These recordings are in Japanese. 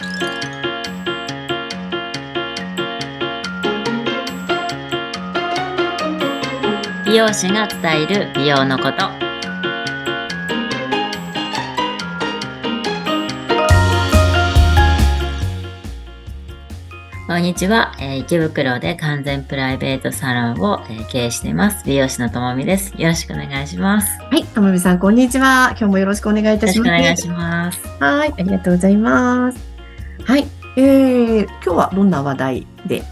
美容師が伝える美容のことこんにちは、えー池袋で完全プライベートサロンを、えー経営しています美容師のともみですよろしくお願いしますよはい、ともみさん、こんにちは。今日もよろしくお願いいたろしします。くお願いしますはい、ありがとうございます。はい、えー、今日はどんな話題で？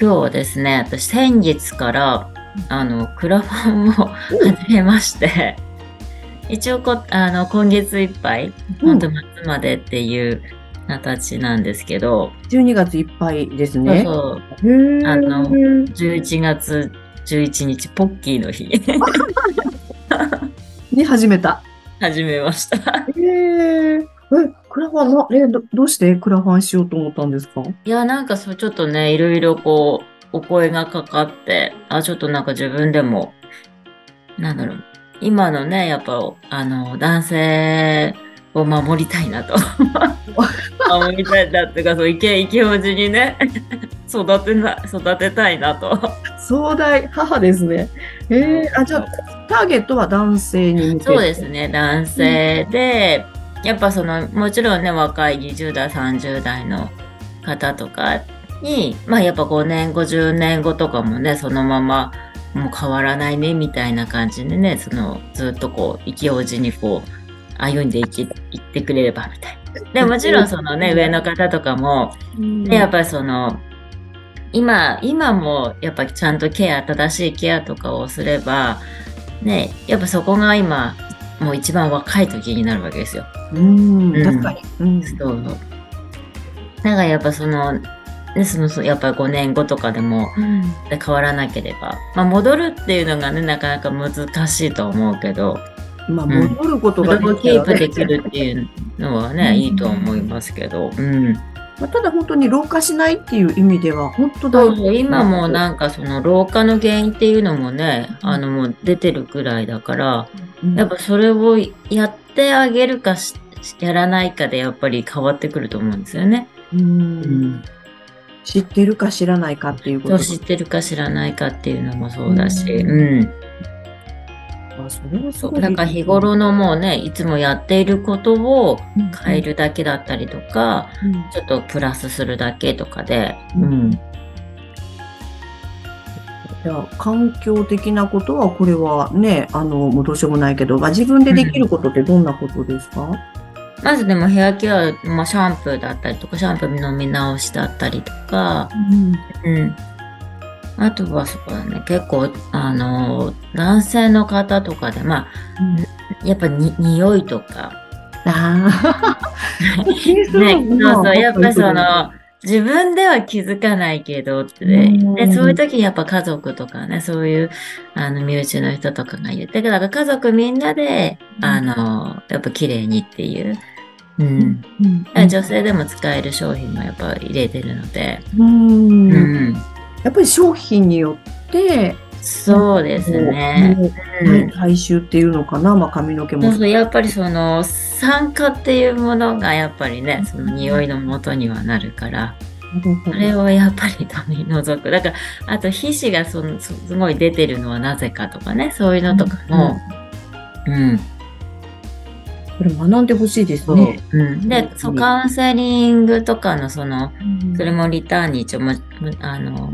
今日はですね。私先月からあのクラファンを始めまして。一応こあの今月いっぱい本当末までっていう形なんですけど、12月いっぱいですね。そうあの11月11日ポッキーの日。に始めた。始めました。えー、え、クラファンな、え、どどうして？クラファンしようと思ったんですか？いやなんかそうちょっとねいろいろこうお声がかかってあちょっとなんか自分でもなんだろう。今のねやっぱあの男性を守りたいなと。守りたいなっていうかそうイケイケおじにね 育てな育てたいなと。壮大、母ですね。えー、あ、じゃあ、ターゲットは男性に。そうですね男性で、やっぱそのもちろんね若い20代30代の方とかにまあやっぱ5年50年後とかもねそのままもう変わらないねみたいな感じでねそのずっとこう生きおじにこう歩んでいきいってくれればみたいな。でもちろんそのね上の方とかもうん。でやっぱりその今今もやっぱちゃんとケア正しいケアとかをすればねやっぱそこが今もう一番若い時になるわけですよ。うん、うん。確かに。うん。そう。だからやっぱそのねそのそやっぱり5年後とかでもで変わらなければ、まあ、戻るっていうのがねなかなか難しいと思うけど。まあ、ん。戻ることが戻るキープできる。るっていうのはね、うん。いいと思いますけど、うん、まあ、ただ本当に老化しないっていう意味では、本当だそうそう今もなんかその老化の原因っていうのもね、あのもう出てるくらいだから、やっぱそれをやってあげるかしやらないかでやっぱり変わってくると思うんですよね。うん。知ってるか知らないかっていうこと。知ってるか知らないかっていうのもそうだし、うん。うん。あそれはそうだから日頃のもうね、いつもやっていることを変えるだけだったりとか、うん。ちょっとプラスするだけとかで、ううんん。じゃあ環境的なことはこれはねあのもうどうしようもないけど、まあ、自分でできることってどんなことですか、まずでもヘアケア、まあ、シャンプーだったりとか、シャンプーの見直しだったりとか、うん。あとはそうだね、結構、あの、男性の方とかで、まあ、やっぱに匂いとか、ああ ね、そうそう、やっぱりその、自分では気づかないけどって、うん。で、そういう時にやっぱ家族とかね、そういう、あの、身内の人とかが言って、だから家族みんなで、うん。あの、やっぱ綺麗にっていう、うん。うん。女性でも使える商品もやっぱ入れてるので、うん。うん。やっぱり商品によって、そうですね。うん。回収っていうのかな、まあ、髪の毛もそうそう、やっぱりその酸化っていうものがやっぱりね、その匂いの元にはなるから、それをやっぱり取り除く。だから、あと皮脂がそのすすごい出てるのはなぜかとかね、そういうのとかも、うん。これ学んでほしいですね。うん、で、そう、カウンセリングとかのその、それももリターンに一応も、あの、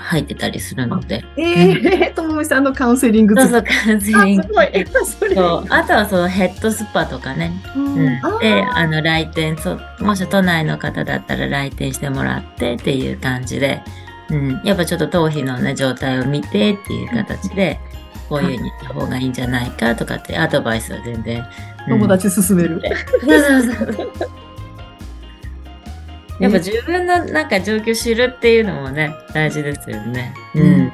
入ってたりするので。ええともみさんのカウンセリングそうそう、カウンセリングあす。ごい。そうあとはそのヘッドスパとかね。うんで、あの、来店そう、もし都内の方だったら来店してもらってっていう感じで、うん、やっぱちょっと頭皮のね、状態を見てっていう形で、こういうふうにした方がいいんじゃないかとかってアドバイスは全然。うん友達勧める。そうそうそう。やっぱ自分のなんか状況知るっていうのもね、大事ですよね。うん。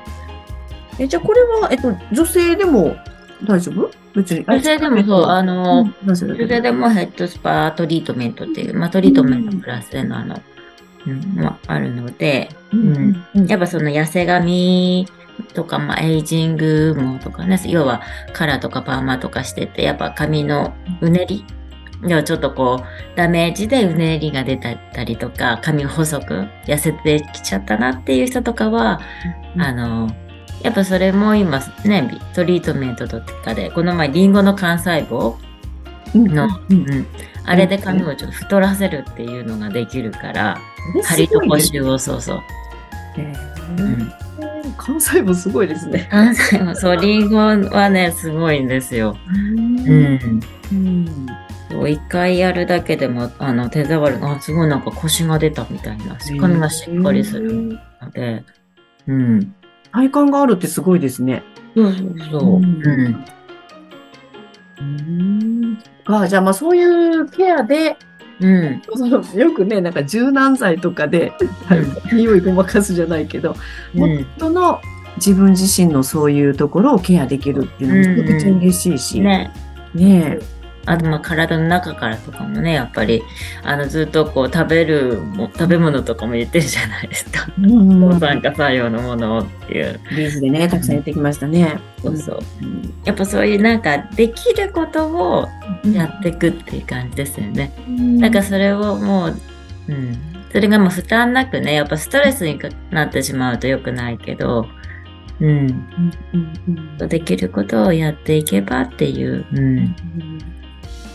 え、じゃあこれは、えっと、女性でも大丈夫？別に。女性でもそう、あの、うん男性でもヘッドスパトリートメントっていう、まあ、トリートメントプラスでのあの、うん、まあ、あるので、うんうんやっぱその痩せ髪とか、まあ、エイジングもとかね、要はカラーとかパーマとかしてて、やっぱ髪のうねりでもちょっとこう、ダメージでうねりが出たりとか、髪が細く痩せてきちゃったなっていう人とかは、うん。あの、やっぱそれも今ね、トリートメントとかで、この前リンゴの幹細胞、のうん。うん、あれで髪をちょっと太らせるっていうのができるから、す張りと補修をそうそう。ねうん、関西部すごいですね。幹細胞、そう、リンゴはね、すごいんですよ。ううん。うんそう一回やるだけでも、あの、手触りが、あ、すごいなんか腰が出たみたいな、髪がしっかりするので、うん。体感があるってすごいですね。そうそうそう。うんうん。うん。あじゃあまあそういうケアで、うん。そ のよくね、なんか柔軟剤とかで、匂いごまかすじゃないけど、うん。本当の自分自身のそういうところをケアできるっていうのもめちゃくちゃ嬉しいし。ね。ねあと、まあ、体の中からとかもね、やっぱり、あの、ずっとこう、食べるも、食べ物とかも言ってるじゃないですか。え。うん抗酸化作用のものっていう。ビーズでね、たくさん言ってきましたね。そうそう。やっぱそういうなんか、できることをやっていくっていう感じですよね。うんなんかそれをもう、うん。それがもう負担なくね、やっぱストレスになってしまうと良くないけど、うん。うんうんできることをやっていけばっていう、うん。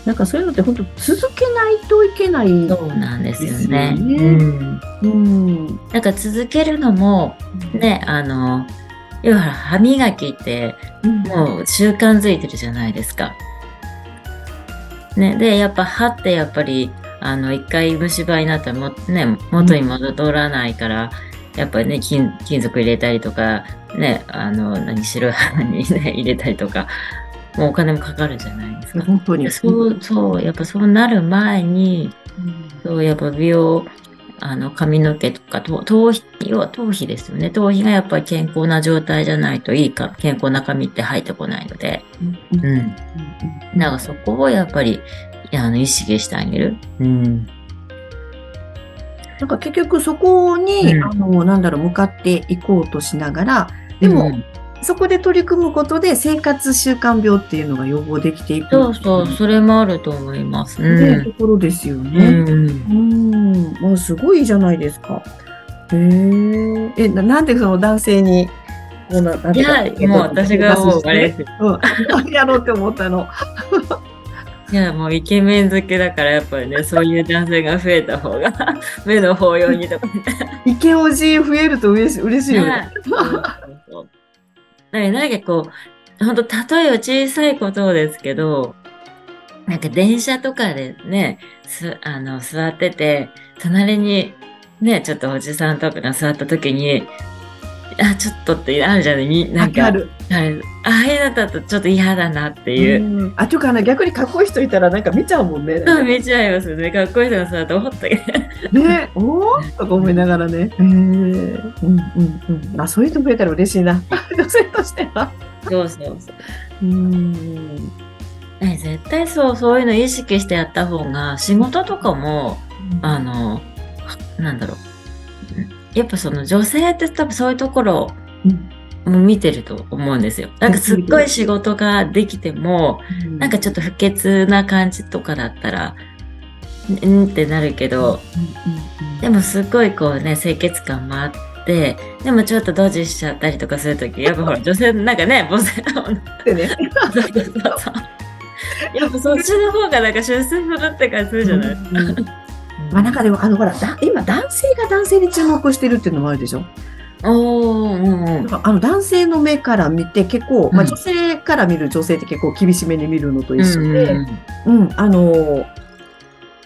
なんかそういうのって本当続けないといけない。そうなんですよね。うん。うん。なんか続けるのも、ね、あの、要は歯磨きってもう習慣づいてるじゃないですか。ね、で、やっぱ歯ってやっぱり、あの、一回虫歯になったらも、ね、元に戻らないから、やっぱりね、金、金属入れたりとか、ね、あの、何、白い歯にね、入れたりとか、もうお金もかかるじゃないですか。本当に。そう、そう、やっぱそうなる前に、そう、やっぱ美容、あの、髪の毛とか、と頭皮、要は頭皮ですよね。頭皮がやっぱり健康な状態じゃないといいか、健康な髪って生えてこないので、うん。うんうん。だからそこをやっぱり、あの、意識してあげる。うん。なんか結局そこに、うんあの、なんだろう、向かっていこうとしながら、でも、うんそこで取り組むことで生活習慣病っていうのが予防できていく。そうそう、それもあると思います。ね、ところですようね。ん。うん。まあ、すごいじゃないですか。へえ。え、ななんでその男性に、こうななんいや、もう私がもうあれです。うん。やろうって思ったの。いや、もうイケメン好きだから、やっぱりね、そういう男性が増えた方が、目の保養にとかね。イケオジ増えると嬉しい嬉しいよね。なんかこう、本当例えは小さいことですけど、なんか電車とかでね、す、あの、座ってて、隣にね、ちょっとおじさんとかが座った時に、あ、ちょっとってあるじゃない？みなんか、わかる。はいああいうのだとちょっと嫌だなっていう。うんあ、というかな、逆にかっこいい人いたらなんか見ちゃうもんね。そう見ちゃいますよね。かっこいい人が座って思ったけど。ね、おーとか思いながらね。うんうんうん。あ、そういう人増えたら嬉しいな。女性としては。そうそうそう。うん。ね絶対そう、そういうの意識してやった方が、仕事とかも、あの、なんだろう。やっぱその女性って多分そういうところうんも見てると思うんですよ。なんかすっごい仕事ができても、なんかちょっと不潔な感じとかだったら、うんってなるけど、でもすっごいこうね、清潔感もあって、でもちょっとドジしちゃったりとかするとき、やっぱほら女性なんかね、母性のでね。そうそうそうそう。やっぱそっちの方がなんか出世するって感じするじゃないですか。かでも、あの、ほら、だ今男性が男性に注目してるっていうのもあるでしょ？おー、うんうん。あの男性の目から見て結構、まあうん女性から見る女性って結構厳しめに見るのと一緒うんで、うんうん、あの、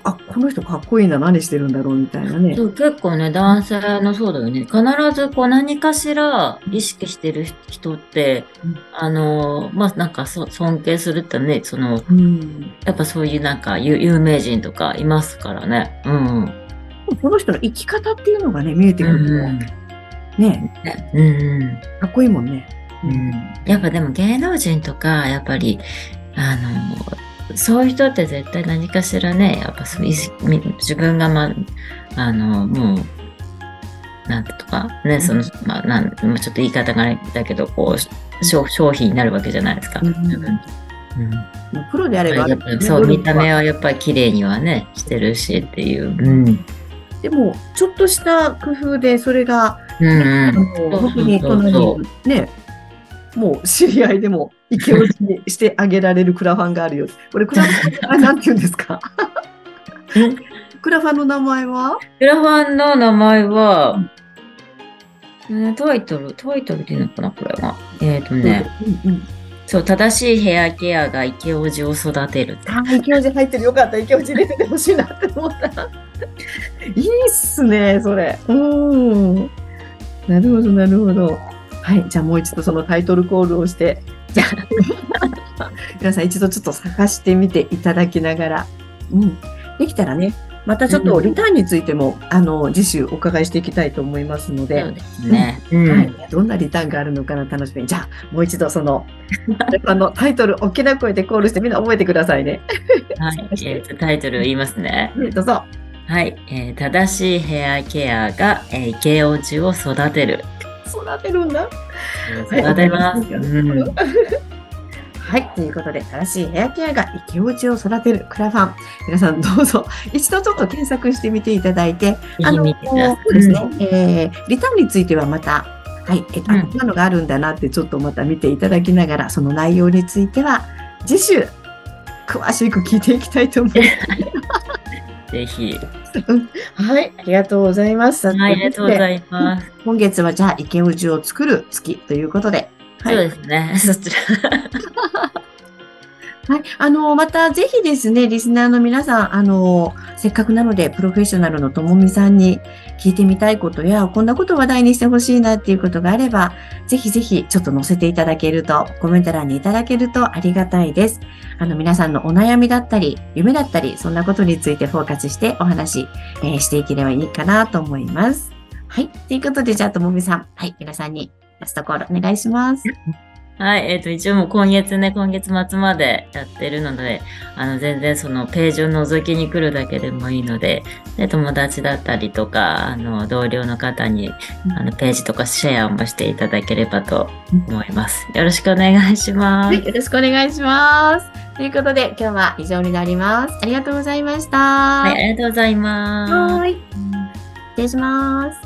あ、この人かっこいいな、何してるんだろうみたいなね。そう結構ね、男性のそうだよね。必ずこう何かしら意識してる人って、うんあの、まあなんかそ尊敬するってね、その、うん。やっぱそういうなんか有有名人とかいますからね。うん。この人の生き方っていうのがね、見えてくると、うんね、うんうん。かっこいいもんね。うんやっぱでも芸能人とか、やっぱり、あの、そういう人って絶対何かしらね、やっぱ自分がま、あの、もう、なんとか、ね、その、まあ、なん、まあちょっと言い方がだけど、こう、商商品になるわけじゃないですか。うんうロであれば、やっぱりそう、見た目はやっぱり綺麗にはね、してるしっていう。うん。でも、ちょっとした工夫で、それが、うんあうん。の本当に隣にね、もう知り合いでも、イケオジにしてあげられるクラファンがあるよ。これ、クラファン、あれ、なんて言うんですか？クラファンの名前は？クラファンの名前は、うんタイトル、タイトルっていうのかな、これは。えっ、とね、うんうん。そう、正しいヘアケアがイケオジを育てる。あー、イケオジ入ってる。よかった。イケオジ入れててほしいなって思った。いいっすね、それ。うん。なるほど、なるほど。はい。じゃあもう一度そのタイトルコールをして、じゃあ、皆さん一度ちょっと探してみていただきながら、うん。できたらね、またちょっとリターンについても、あの、次週お伺いしていきたいと思いますので、そうですね。うんはい、どんなリターンがあるのかな楽しみに。じゃあ、もう一度その、あのタイトル、大きな声でコールしてみんな覚えてくださいね。はい。えーとタイトル言いますね。ねどうぞ。はい。えー正しいヘアケアが、えーイケオジを育てる。育てるんだ。育てます。はい。ということで、正しいヘアケアがイケオジを育てるクラファン。皆さんどうぞ、一度ちょっと検索してみていただいて、ぜひ見てください。そうですね、えーリターンについてはまた、はい、えっと、あうんこんなのがあるんだなってちょっとまた見ていただきながら、その内容については、次週、詳しく聞いていきたいと思います。ぜひ。はい、ありがとうございます。はい、ありがとうございいます。今月はじゃあ、イケオジを作る月ということで、はいそうですね。そちら。はい。あの、またぜひですね、リスナーの皆さん、あの、せっかくなので、プロフェッショナルのともみさんに聞いてみたいことや、こんなこと話題にしてほしいなっていうことがあれば、ぜひぜひちょっと載せていただけると、コメント欄にいただけるとありがたいです。あの、皆さんのお悩みだったり、夢だったり、そんなことについてフォーカスしてお話、えーしていければいいかなと思います。はい。ということで、じゃあ、ともみさん、はい。皆さんにラストコールお願いします。はい、えっ、と、一応もう今月ね、今月末までやってるので、あの、全然そのページを覗きに来るだけでもいいので、で、友達だったりとか、あの、同僚の方に、あの、ページとかシェアもしていただければと思います。よろしくお願いします。はい、よろしくお願いします。ということで、今日は以上になります。ありがとうございました。はい、ありがとうございます。はい。失礼します。